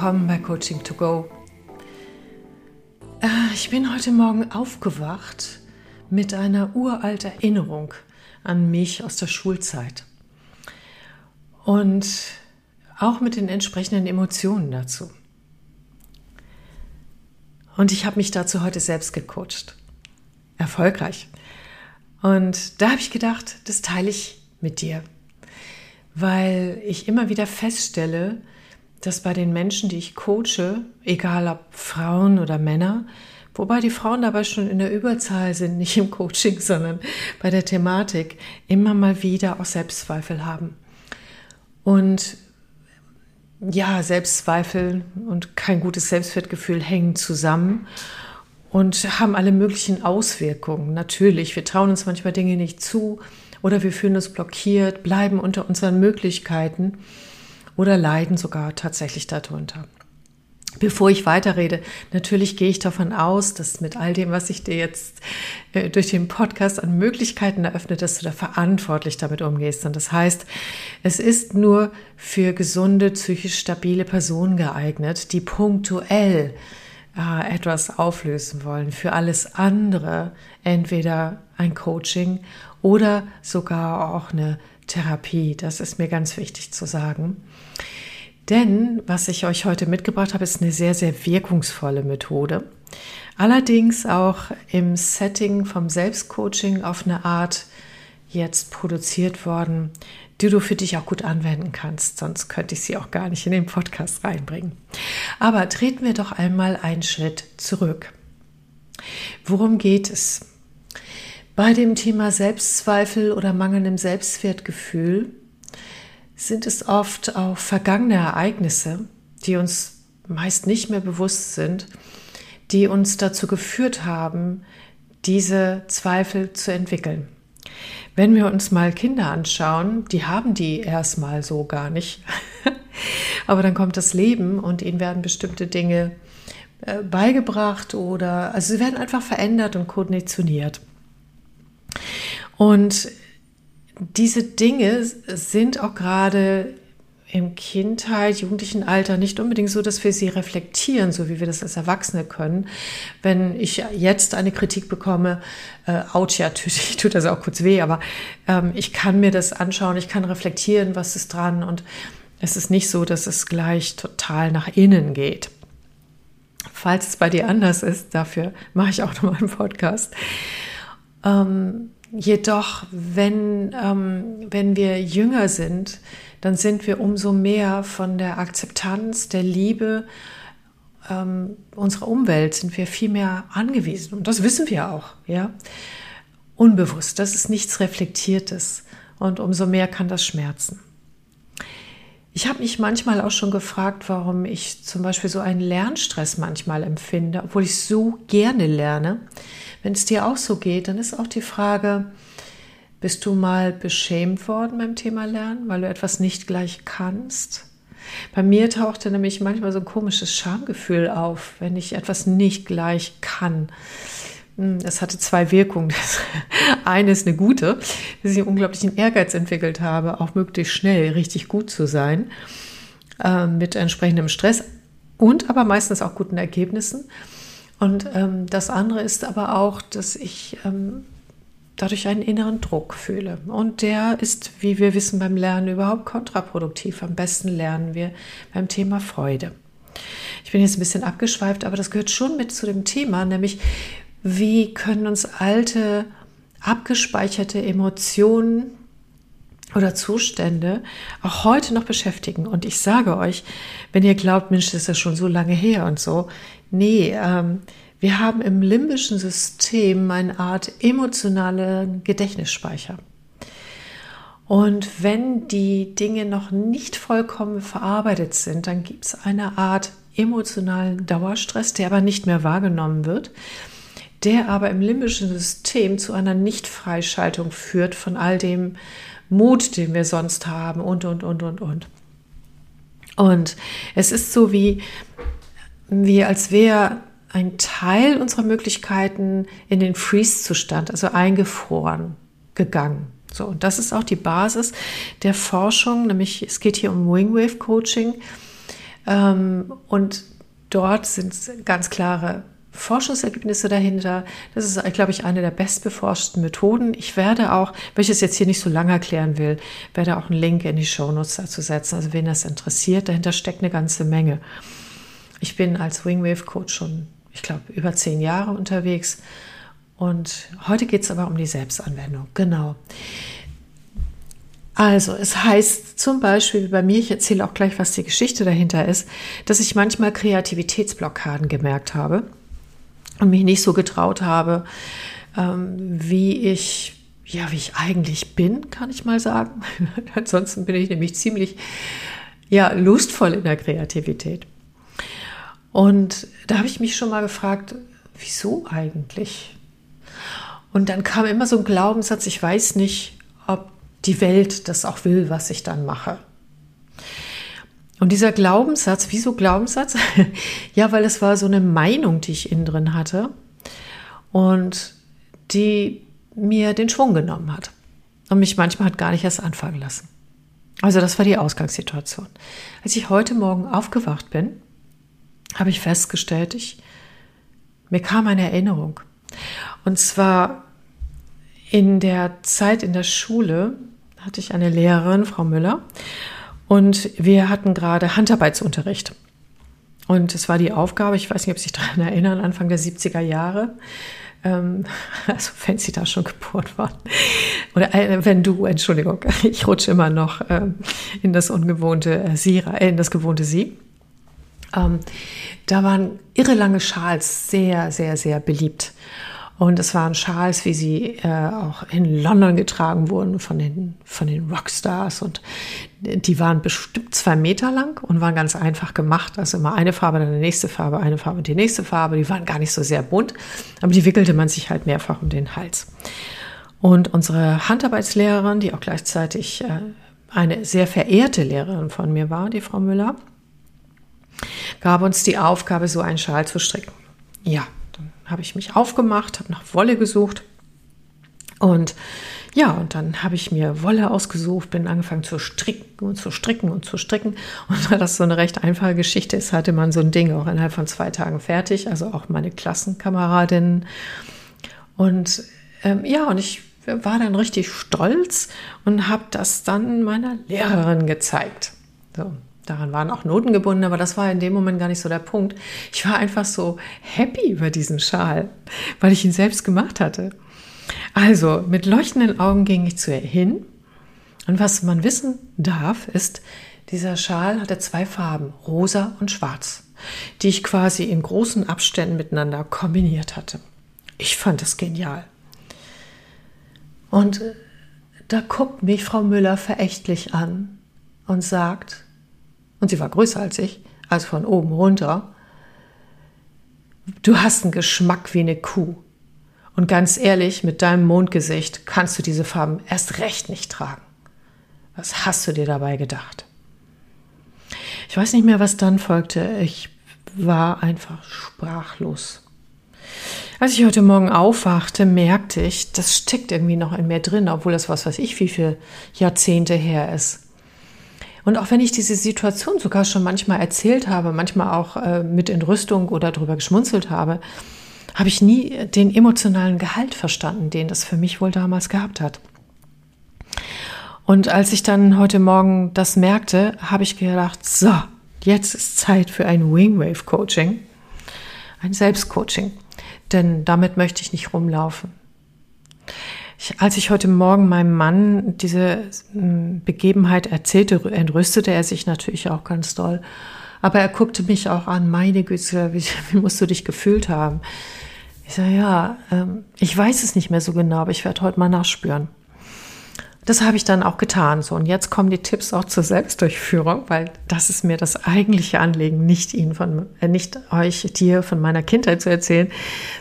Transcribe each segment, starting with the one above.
willkommen bei Coaching to Go. Äh, ich bin heute Morgen aufgewacht mit einer uralt Erinnerung an mich aus der Schulzeit und auch mit den entsprechenden Emotionen dazu. Und ich habe mich dazu heute selbst gecoacht. Erfolgreich. Und da habe ich gedacht, das teile ich mit dir, weil ich immer wieder feststelle, dass bei den Menschen, die ich coache, egal ob Frauen oder Männer, wobei die Frauen dabei schon in der Überzahl sind, nicht im Coaching, sondern bei der Thematik, immer mal wieder auch Selbstzweifel haben. Und ja, Selbstzweifel und kein gutes Selbstwertgefühl hängen zusammen und haben alle möglichen Auswirkungen. Natürlich, wir trauen uns manchmal Dinge nicht zu oder wir fühlen uns blockiert, bleiben unter unseren Möglichkeiten oder leiden sogar tatsächlich darunter. Bevor ich weiterrede, natürlich gehe ich davon aus, dass mit all dem, was ich dir jetzt äh, durch den Podcast an Möglichkeiten eröffne, dass du da verantwortlich damit umgehst. Und das heißt, es ist nur für gesunde, psychisch stabile Personen geeignet, die punktuell äh, etwas auflösen wollen. Für alles andere entweder ein Coaching oder sogar auch eine Therapie. Das ist mir ganz wichtig zu sagen. Denn was ich euch heute mitgebracht habe, ist eine sehr, sehr wirkungsvolle Methode. Allerdings auch im Setting vom Selbstcoaching auf eine Art jetzt produziert worden, die du für dich auch gut anwenden kannst. Sonst könnte ich sie auch gar nicht in den Podcast reinbringen. Aber treten wir doch einmal einen Schritt zurück. Worum geht es? Bei dem Thema Selbstzweifel oder mangelndem Selbstwertgefühl sind es oft auch vergangene Ereignisse, die uns meist nicht mehr bewusst sind, die uns dazu geführt haben, diese Zweifel zu entwickeln. Wenn wir uns mal Kinder anschauen, die haben die erstmal so gar nicht. Aber dann kommt das Leben und ihnen werden bestimmte Dinge äh, beigebracht oder also sie werden einfach verändert und konditioniert. Und diese Dinge sind auch gerade im Kindheit, jugendlichen Alter nicht unbedingt so, dass wir sie reflektieren, so wie wir das als Erwachsene können. Wenn ich jetzt eine Kritik bekomme, äh, ouch, ja, tut, tut das auch kurz weh, aber ähm, ich kann mir das anschauen, ich kann reflektieren, was ist dran und es ist nicht so, dass es gleich total nach innen geht. Falls es bei dir anders ist, dafür mache ich auch nochmal einen Podcast. Ähm, Jedoch, wenn, ähm, wenn wir jünger sind, dann sind wir umso mehr von der Akzeptanz, der Liebe ähm, unserer Umwelt, sind wir viel mehr angewiesen. Und das wissen wir auch, ja. Unbewusst, das ist nichts Reflektiertes. Und umso mehr kann das schmerzen. Ich habe mich manchmal auch schon gefragt, warum ich zum Beispiel so einen Lernstress manchmal empfinde, obwohl ich so gerne lerne. Wenn es dir auch so geht, dann ist auch die Frage, bist du mal beschämt worden beim Thema Lernen, weil du etwas nicht gleich kannst? Bei mir tauchte nämlich manchmal so ein komisches Schamgefühl auf, wenn ich etwas nicht gleich kann. Hm, es hatte zwei Wirkungen. eine ist eine gute, dass ich einen unglaublichen Ehrgeiz entwickelt habe, auch möglichst schnell richtig gut zu sein, äh, mit entsprechendem Stress und aber meistens auch guten Ergebnissen. Und ähm, das andere ist aber auch, dass ich ähm, dadurch einen inneren Druck fühle. Und der ist, wie wir wissen, beim Lernen überhaupt kontraproduktiv. Am besten lernen wir beim Thema Freude. Ich bin jetzt ein bisschen abgeschweift, aber das gehört schon mit zu dem Thema, nämlich wie können uns alte, abgespeicherte Emotionen oder Zustände auch heute noch beschäftigen. Und ich sage euch, wenn ihr glaubt, Mensch, das ist ja schon so lange her und so, Nee, ähm, wir haben im limbischen System eine Art emotionalen Gedächtnisspeicher. Und wenn die Dinge noch nicht vollkommen verarbeitet sind, dann gibt es eine Art emotionalen Dauerstress, der aber nicht mehr wahrgenommen wird, der aber im limbischen System zu einer Nichtfreischaltung führt von all dem Mut, den wir sonst haben und, und, und, und, und. Und es ist so wie, wie als wäre ein Teil unserer Möglichkeiten in den Freeze-Zustand, also eingefroren, gegangen. So, und das ist auch die Basis der Forschung, nämlich es geht hier um Wingwave Coaching, Ähm, und dort sind ganz klare Forschungsergebnisse dahinter. Das ist, glaube ich, eine der bestbeforschten Methoden. Ich werde auch, wenn ich es jetzt hier nicht so lange erklären will, werde auch einen Link in die Shownotes dazu setzen. Also wen das interessiert, dahinter steckt eine ganze Menge. Ich bin als Wingwave Coach schon, ich glaube, über zehn Jahre unterwegs. Und heute geht es aber um die Selbstanwendung. Genau. Also, es heißt zum Beispiel bei mir, ich erzähle auch gleich, was die Geschichte dahinter ist, dass ich manchmal Kreativitätsblockaden gemerkt habe und mich nicht so getraut habe, ähm, wie ich ja, wie ich eigentlich bin, kann ich mal sagen. Ansonsten bin ich nämlich ziemlich ja, lustvoll in der Kreativität. Und da habe ich mich schon mal gefragt, wieso eigentlich? Und dann kam immer so ein Glaubenssatz, ich weiß nicht, ob die Welt das auch will, was ich dann mache. Und dieser Glaubenssatz, wieso Glaubenssatz? ja, weil es war so eine Meinung, die ich innen drin hatte und die mir den Schwung genommen hat und mich manchmal hat gar nicht erst anfangen lassen. Also das war die Ausgangssituation. Als ich heute Morgen aufgewacht bin, habe ich festgestellt, ich, mir kam eine Erinnerung. Und zwar in der Zeit in der Schule hatte ich eine Lehrerin, Frau Müller, und wir hatten gerade Handarbeitsunterricht. Und es war die Aufgabe, ich weiß nicht, ob Sie sich daran erinnern, Anfang der 70er Jahre, ähm, also wenn Sie da schon geboren waren, oder äh, wenn du, Entschuldigung, ich rutsche immer noch ähm, in das ungewohnte äh, Sie, äh, in das gewohnte Sie. Ähm, da waren irre lange Schals sehr, sehr, sehr beliebt. Und es waren Schals, wie sie äh, auch in London getragen wurden von den, von den Rockstars. Und die waren bestimmt zwei Meter lang und waren ganz einfach gemacht. Also immer eine Farbe, dann die nächste Farbe, eine Farbe die nächste Farbe. Die waren gar nicht so sehr bunt, aber die wickelte man sich halt mehrfach um den Hals. Und unsere Handarbeitslehrerin, die auch gleichzeitig äh, eine sehr verehrte Lehrerin von mir war, die Frau Müller, gab uns die Aufgabe, so einen Schal zu stricken. Ja, habe ich mich aufgemacht, habe nach Wolle gesucht und ja, und dann habe ich mir Wolle ausgesucht, bin angefangen zu stricken und zu stricken und zu stricken. Und da das so eine recht einfache Geschichte ist, hatte man so ein Ding auch innerhalb von zwei Tagen fertig, also auch meine Klassenkameradinnen. Und ähm, ja, und ich war dann richtig stolz und habe das dann meiner Lehrerin gezeigt. So, Daran waren auch Noten gebunden, aber das war in dem Moment gar nicht so der Punkt. Ich war einfach so happy über diesen Schal, weil ich ihn selbst gemacht hatte. Also mit leuchtenden Augen ging ich zu ihr hin. Und was man wissen darf, ist, dieser Schal hatte zwei Farben, rosa und schwarz, die ich quasi in großen Abständen miteinander kombiniert hatte. Ich fand das genial. Und äh, da guckt mich Frau Müller verächtlich an und sagt, und sie war größer als ich, also von oben runter, du hast einen Geschmack wie eine Kuh. Und ganz ehrlich, mit deinem Mondgesicht kannst du diese Farben erst recht nicht tragen. Was hast du dir dabei gedacht? Ich weiß nicht mehr, was dann folgte. Ich war einfach sprachlos. Als ich heute Morgen aufwachte, merkte ich, das steckt irgendwie noch in mir drin, obwohl das was weiß ich, wie viele Jahrzehnte her ist. Und auch wenn ich diese Situation sogar schon manchmal erzählt habe, manchmal auch äh, mit Entrüstung oder darüber geschmunzelt habe, habe ich nie den emotionalen Gehalt verstanden, den das für mich wohl damals gehabt hat. Und als ich dann heute Morgen das merkte, habe ich gedacht, so, jetzt ist Zeit für ein Wingwave Coaching, ein Selbstcoaching, denn damit möchte ich nicht rumlaufen. Ich, als ich heute Morgen meinem Mann diese hm, Begebenheit erzählte, entrüstete er sich natürlich auch ganz doll. Aber er guckte mich auch an, meine Güte, wie, wie musst du dich gefühlt haben? Ich sage, ja, ähm, ich weiß es nicht mehr so genau, aber ich werde heute mal nachspüren. Das habe ich dann auch getan. So, und jetzt kommen die Tipps auch zur Selbstdurchführung, weil das ist mir das eigentliche Anliegen, nicht Ihnen von, äh, nicht euch, dir von meiner Kindheit zu erzählen,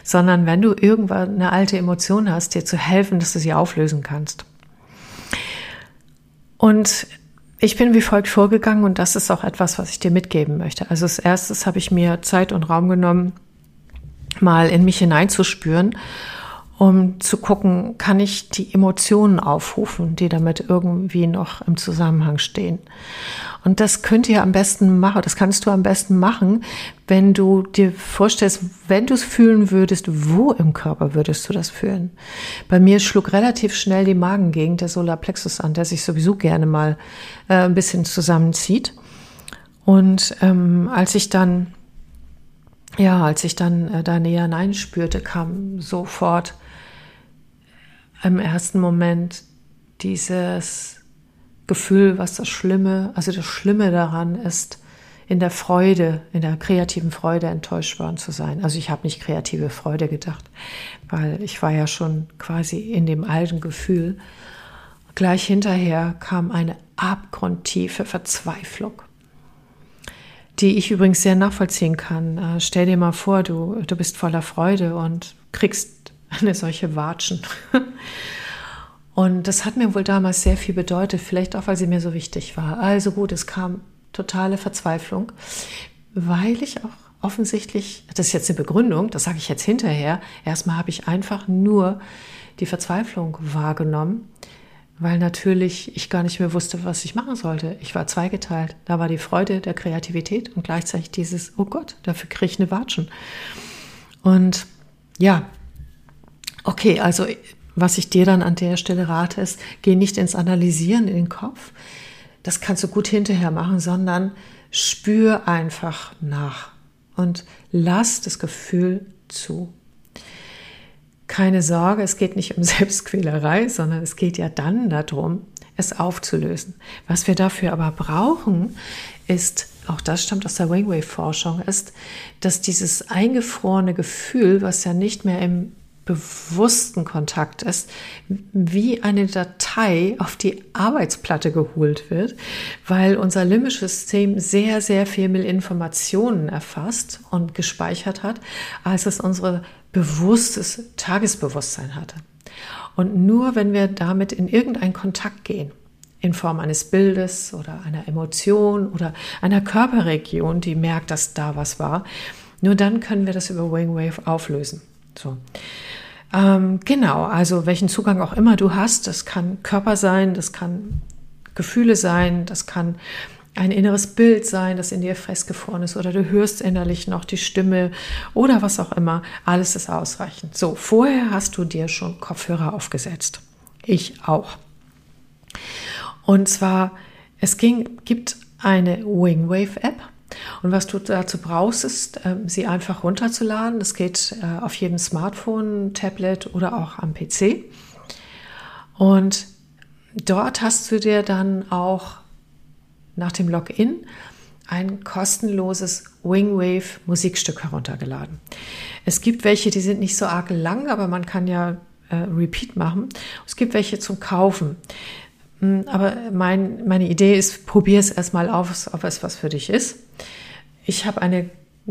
sondern wenn du irgendwann eine alte Emotion hast, dir zu helfen, dass du sie auflösen kannst. Und ich bin wie folgt vorgegangen und das ist auch etwas, was ich dir mitgeben möchte. Also als erstes habe ich mir Zeit und Raum genommen, mal in mich hineinzuspüren um zu gucken, kann ich die Emotionen aufrufen, die damit irgendwie noch im Zusammenhang stehen. Und das könnt ihr am besten machen, das kannst du am besten machen, wenn du dir vorstellst, wenn du es fühlen würdest, wo im Körper würdest du das fühlen? Bei mir schlug relativ schnell die Magengegend, der Solarplexus an, der sich sowieso gerne mal äh, ein bisschen zusammenzieht. Und ähm, als ich dann ja, als ich dann äh, da näher hineinspürte, kam sofort im ersten Moment dieses Gefühl, was das Schlimme, also das Schlimme daran ist, in der Freude, in der kreativen Freude enttäuscht worden zu sein. Also ich habe nicht kreative Freude gedacht, weil ich war ja schon quasi in dem alten Gefühl. Gleich hinterher kam eine abgrundtiefe Verzweiflung, die ich übrigens sehr nachvollziehen kann. Äh, stell dir mal vor, du, du bist voller Freude und kriegst eine solche Watschen. Und das hat mir wohl damals sehr viel bedeutet, vielleicht auch, weil sie mir so wichtig war. Also gut, es kam totale Verzweiflung, weil ich auch offensichtlich, das ist jetzt eine Begründung, das sage ich jetzt hinterher, erstmal habe ich einfach nur die Verzweiflung wahrgenommen, weil natürlich ich gar nicht mehr wusste, was ich machen sollte. Ich war zweigeteilt. Da war die Freude der Kreativität und gleichzeitig dieses, oh Gott, dafür kriege ich eine Watschen. Und ja, Okay, also was ich dir dann an der Stelle rate, ist, geh nicht ins Analysieren in den Kopf. Das kannst du gut hinterher machen, sondern spür einfach nach und lass das Gefühl zu. Keine Sorge, es geht nicht um Selbstquälerei, sondern es geht ja dann darum, es aufzulösen. Was wir dafür aber brauchen, ist, auch das stammt aus der Wingwave-Forschung, ist, dass dieses eingefrorene Gefühl, was ja nicht mehr im bewussten Kontakt ist, wie eine Datei auf die Arbeitsplatte geholt wird, weil unser limbisches System sehr, sehr viel mehr Informationen erfasst und gespeichert hat, als es unsere bewusstes Tagesbewusstsein hatte. Und nur wenn wir damit in irgendeinen Kontakt gehen, in Form eines Bildes oder einer Emotion oder einer Körperregion, die merkt, dass da was war, nur dann können wir das über Wingwave auflösen. So. Ähm, genau, also welchen Zugang auch immer du hast, das kann Körper sein, das kann Gefühle sein, das kann ein inneres Bild sein, das in dir festgefroren ist, oder du hörst innerlich noch die Stimme oder was auch immer. Alles ist ausreichend. So, vorher hast du dir schon Kopfhörer aufgesetzt. Ich auch. Und zwar, es ging, gibt eine Wingwave-App und was du dazu brauchst, ist, ähm, sie einfach runterzuladen. Das geht äh, auf jedem Smartphone, Tablet oder auch am PC. Und dort hast du dir dann auch nach dem Login ein kostenloses Wingwave Musikstück heruntergeladen. Es gibt welche, die sind nicht so arg lang, aber man kann ja äh, Repeat machen. Es gibt welche zum Kaufen. Hm, aber mein, meine Idee ist, probier es erstmal aus, ob es was für dich ist. Ich habe ein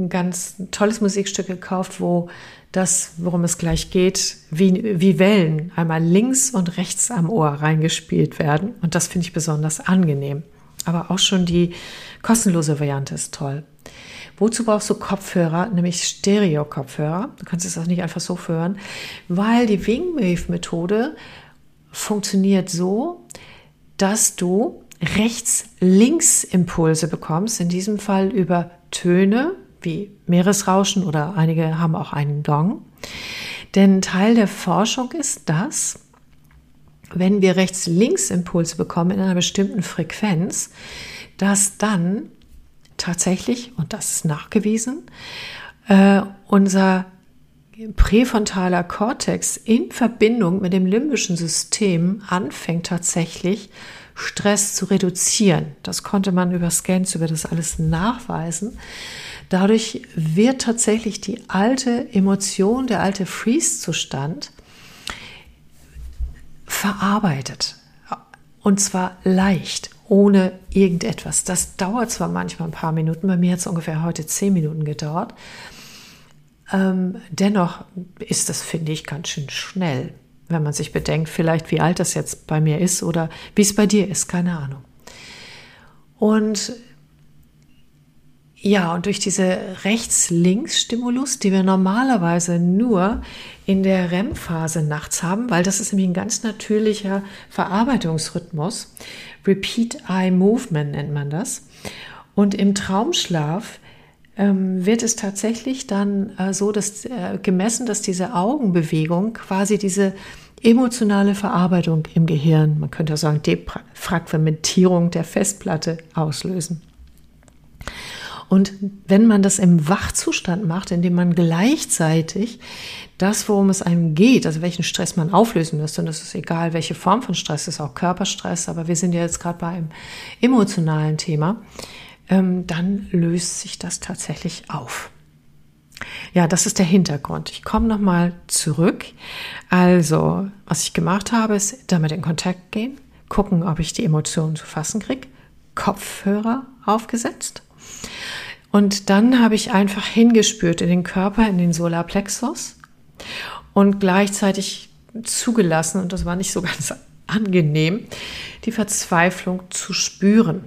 ganz tolles Musikstück gekauft, wo das, worum es gleich geht, wie, wie Wellen einmal links und rechts am Ohr reingespielt werden. Und das finde ich besonders angenehm. Aber auch schon die kostenlose Variante ist toll. Wozu brauchst du Kopfhörer, nämlich Stereo-Kopfhörer? Du kannst es auch nicht einfach so hören, weil die Wingwave-Methode funktioniert so, dass du Rechts-Links-Impulse bekommst, in diesem Fall über Töne wie Meeresrauschen oder einige haben auch einen Gong. Denn Teil der Forschung ist, dass wenn wir Rechts-Links-Impulse bekommen in einer bestimmten Frequenz, dass dann tatsächlich, und das ist nachgewiesen, äh, unser präfrontaler Kortex in Verbindung mit dem limbischen System anfängt tatsächlich Stress zu reduzieren. Das konnte man über Scans, über das alles nachweisen. Dadurch wird tatsächlich die alte Emotion, der alte Freeze-Zustand verarbeitet. Und zwar leicht, ohne irgendetwas. Das dauert zwar manchmal ein paar Minuten, bei mir hat es ungefähr heute zehn Minuten gedauert. Ähm, dennoch ist das, finde ich, ganz schön schnell, wenn man sich bedenkt, vielleicht wie alt das jetzt bei mir ist oder wie es bei dir ist, keine Ahnung. Und Ja, und durch diese Rechts-Links-Stimulus, die wir normalerweise nur in der REM-Phase nachts haben, weil das ist nämlich ein ganz natürlicher Verarbeitungsrhythmus. Repeat Eye Movement nennt man das. Und im Traumschlaf wird es tatsächlich dann äh, so, dass äh, gemessen, dass diese Augenbewegung quasi diese emotionale Verarbeitung im Gehirn, man könnte auch sagen Defragmentierung der Festplatte auslösen. Und wenn man das im Wachzustand macht, indem man gleichzeitig das, worum es einem geht, also welchen Stress man auflösen müsste, und das ist egal, welche Form von Stress ist, auch Körperstress, aber wir sind ja jetzt gerade bei einem emotionalen Thema, ähm, dann löst sich das tatsächlich auf. Ja, das ist der Hintergrund. Ich komme nochmal zurück. Also, was ich gemacht habe, ist damit in Kontakt gehen, gucken, ob ich die Emotionen zu fassen kriege, Kopfhörer aufgesetzt und dann habe ich einfach hingespürt in den Körper, in den Solarplexus und gleichzeitig zugelassen, und das war nicht so ganz angenehm, die Verzweiflung zu spüren.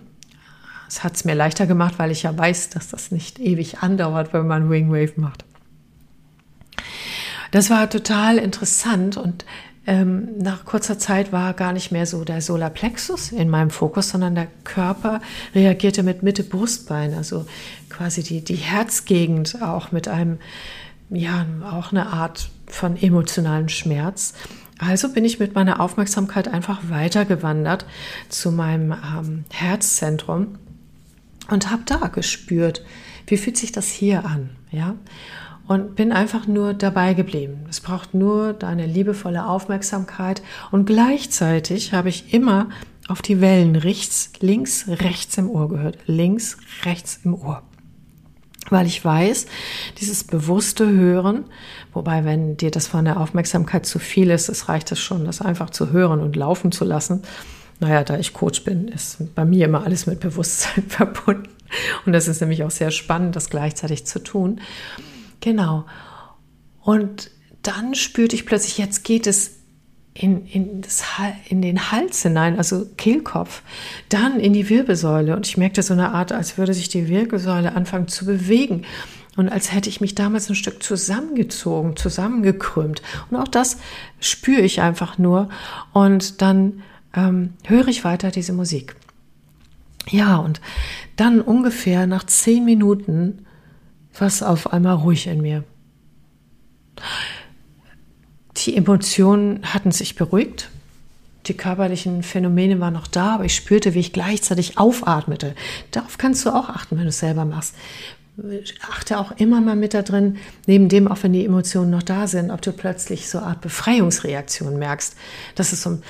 Es hat es mir leichter gemacht, weil ich ja weiß, dass das nicht ewig andauert, wenn man Wingwave macht. Das war total interessant und ähm, nach kurzer Zeit war gar nicht mehr so der Solarplexus in meinem Fokus, sondern der Körper reagierte mit Mitte Brustbein, also quasi die, die Herzgegend auch mit einem, ja, auch eine Art von emotionalen Schmerz. Also bin ich mit meiner Aufmerksamkeit einfach weitergewandert zu meinem ähm, Herzzentrum und habe da gespürt, wie fühlt sich das hier an, ja? und bin einfach nur dabei geblieben. Es braucht nur deine liebevolle Aufmerksamkeit und gleichzeitig habe ich immer auf die Wellen rechts, links, rechts im Ohr gehört. Links, rechts im Ohr. Weil ich weiß, dieses bewusste Hören, wobei wenn dir das von der Aufmerksamkeit zu viel ist, es reicht es schon, das einfach zu hören und laufen zu lassen. Naja, da ich Coach bin, ist bei mir immer alles mit Bewusstsein verbunden. Und das ist nämlich auch sehr spannend, das gleichzeitig zu tun. Genau. Und dann spürte ich plötzlich, jetzt geht es in, in, das, in den Hals hinein, also Kehlkopf, dann in die Wirbelsäule. Und ich merkte so eine Art, als würde sich die Wirbelsäule anfangen zu bewegen. Und als hätte ich mich damals ein Stück zusammengezogen, zusammengekrümmt. Und auch das spüre ich einfach nur. Und dann ähm, höre ich weiter diese Musik. Ja, und dann ungefähr nach zehn Minuten was auf einmal ruhig in mir. Die Emotionen hatten sich beruhigt. Die körperlichen Phänomene waren noch da, aber ich spürte, wie ich gleichzeitig aufatmete. Darauf kannst du auch achten, wenn du es selber machst. Achte auch immer mal mit da drin, neben dem, auch wenn die Emotionen noch da sind, ob du plötzlich so eine Art Befreiungsreaktion merkst. Das ist so ein,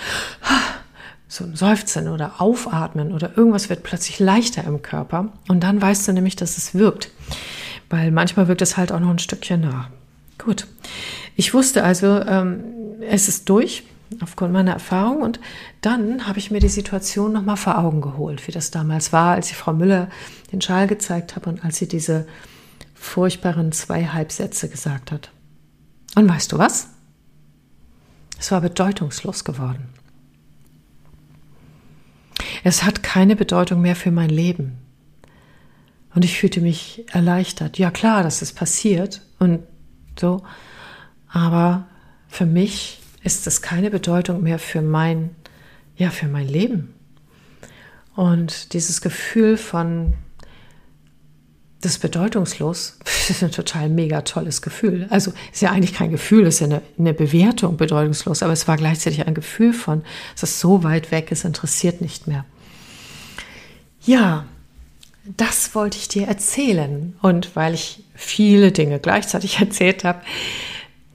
so ein Seufzen oder Aufatmen oder irgendwas wird plötzlich leichter im Körper. Und dann weißt du nämlich, dass es wirkt weil manchmal wirkt es halt auch noch ein Stückchen nach. Gut. Ich wusste also, ähm, es ist durch aufgrund meiner Erfahrung und dann habe ich mir die Situation nochmal vor Augen geholt, wie das damals war, als ich Frau Müller den Schal gezeigt habe und als sie diese furchtbaren zwei Halbsätze gesagt hat. Und weißt du was? Es war bedeutungslos geworden. Es hat keine Bedeutung mehr für mein Leben. Und ich fühlte mich erleichtert. Ja klar, das ist passiert und so. Aber für mich ist es keine Bedeutung mehr für mein, ja, für mein Leben. Und dieses Gefühl von das bedeutungslos, das ist ein total mega tolles Gefühl. Also ist ja eigentlich kein Gefühl, ist ja eine, eine Bewertung bedeutungslos, aber es war gleichzeitig ein Gefühl von, es ist so weit weg, es interessiert nicht mehr. Ja, das wollte ich dir erzählen. Und weil ich viele Dinge gleichzeitig erzählt habe,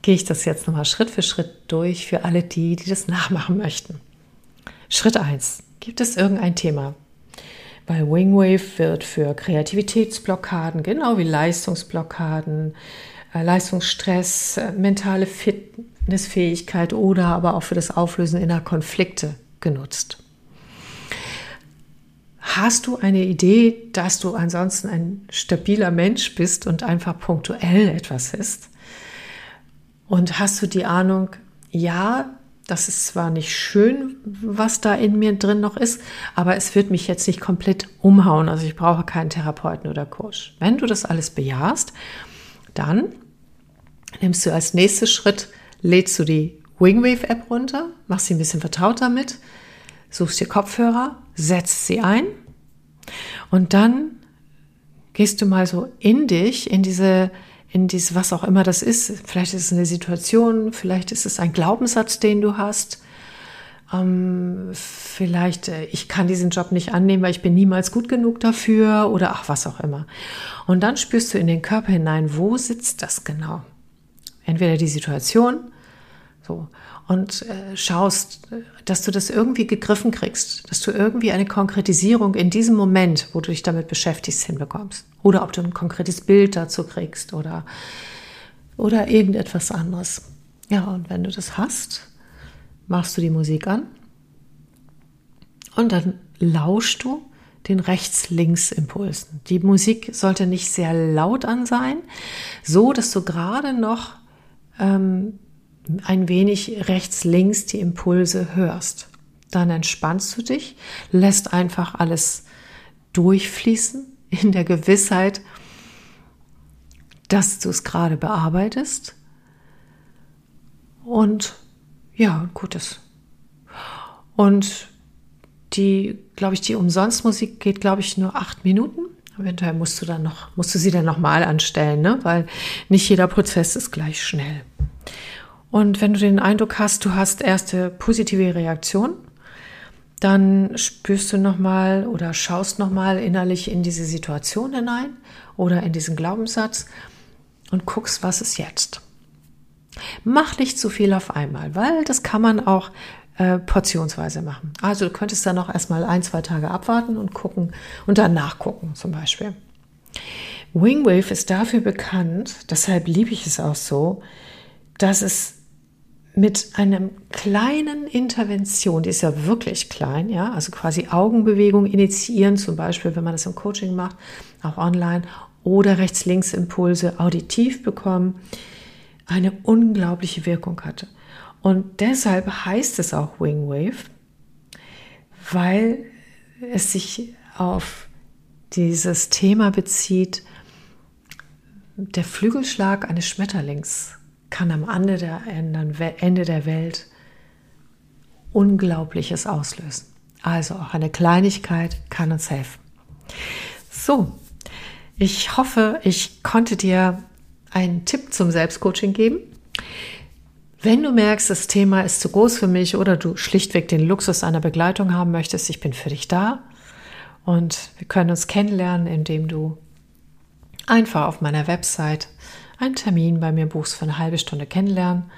gehe ich das jetzt nochmal Schritt für Schritt durch für alle die, die das nachmachen möchten. Schritt 1. Gibt es irgendein Thema? Bei Wingwave wird für Kreativitätsblockaden, genau wie Leistungsblockaden, äh, Leistungsstress, äh, mentale Fitnessfähigkeit oder aber auch für das Auflösen innerer Konflikte genutzt. Hast du eine Idee, dass du ansonsten ein stabiler Mensch bist und einfach punktuell etwas ist? Und hast du die Ahnung, ja, Das ist zwar nicht schön, was da in mir drin noch ist, aber es wird mich jetzt nicht komplett umhauen. Also ich brauche keinen Therapeuten oder Coach. Wenn du das alles bejahst, dann nimmst du als nächsten Schritt, lädst du die Wingwave-App runter, machst sie ein bisschen vertraut damit, suchst dir Kopfhörer, setzt sie ein und dann gehst du mal so in dich, in diese in dies, was auch immer das ist. Vielleicht ist es eine Situation, vielleicht ist es ein Glaubenssatz, den du hast. Ähm, vielleicht, äh, ich kann diesen Job nicht annehmen, weil ich bin niemals gut genug dafür oder ach, was auch immer. Und dann spürst du in den Körper hinein, wo sitzt das genau? Entweder die Situation, so, und äh, schaust, dass du das irgendwie gegriffen kriegst, dass du irgendwie eine Konkretisierung in diesem Moment, wo du dich damit beschäftigst, hinbekommst. Oder ob du ein konkretes Bild dazu kriegst oder, oder irgendetwas anderes. Ja, und wenn du das hast, machst du die Musik an und dann lauschst du den Rechts-Links-Impulsen. Die Musik sollte nicht sehr laut an sein, so dass du gerade noch ähm, ein wenig rechts-links die Impulse hörst. Dann entspannst du dich, lässt einfach alles durchfließen in der Gewissheit, dass du es gerade bearbeitest. Und ja, gut ist. Und die, glaube ich, die Umsonstmusik geht, glaube ich, nur acht Minuten. Eventuell musst du dann noch, musst du sie dann nochmal anstellen, ne? weil nicht jeder Prozess ist gleich schnell. Und wenn du den Eindruck hast, du hast erste positive Reaktion, dann spürst du nochmal oder schaust nochmal innerlich in diese Situation hinein oder in diesen Glaubenssatz und guckst, was ist jetzt. Mach nicht zu viel auf einmal, weil das kann man auch äh, portionsweise machen. Also du könntest dann noch erstmal ein, zwei Tage abwarten und gucken und dann nachgucken zum Beispiel. Wingwave ist dafür bekannt, deshalb liebe ich es auch so, dass es mit einem kleinen Intervention, die ist ja wirklich klein, ja, also quasi Augenbewegung initiieren, zum Beispiel, wenn man das im Coaching macht, auch online, oder Rechts-Links-Impulse auditiv bekommen, eine unglaubliche Wirkung hatte. Und deshalb heißt es auch Wingwave, weil es sich auf dieses Thema bezieht, der Flügelschlag eines Schmetterlings kann am Ende der, Ende der Welt Unglaubliches auslösen. Also auch eine Kleinigkeit kann uns helfen. So, ich hoffe, ich konnte dir einen Tipp zum Selbstcoaching geben. Wenn du merkst, das Thema ist zu groß für mich oder du schlichtweg den Luxus einer Begleitung haben möchtest, ich bin für dich da und wir können uns kennenlernen, indem du einfach auf meiner Website einen Termin bei mir buchst für eine halbe Stunde kennenlernen.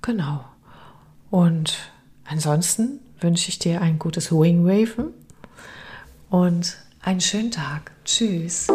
Genau. Und ansonsten wünsche ich dir ein gutes Wingwaven und einen schönen Tag. Tschüss.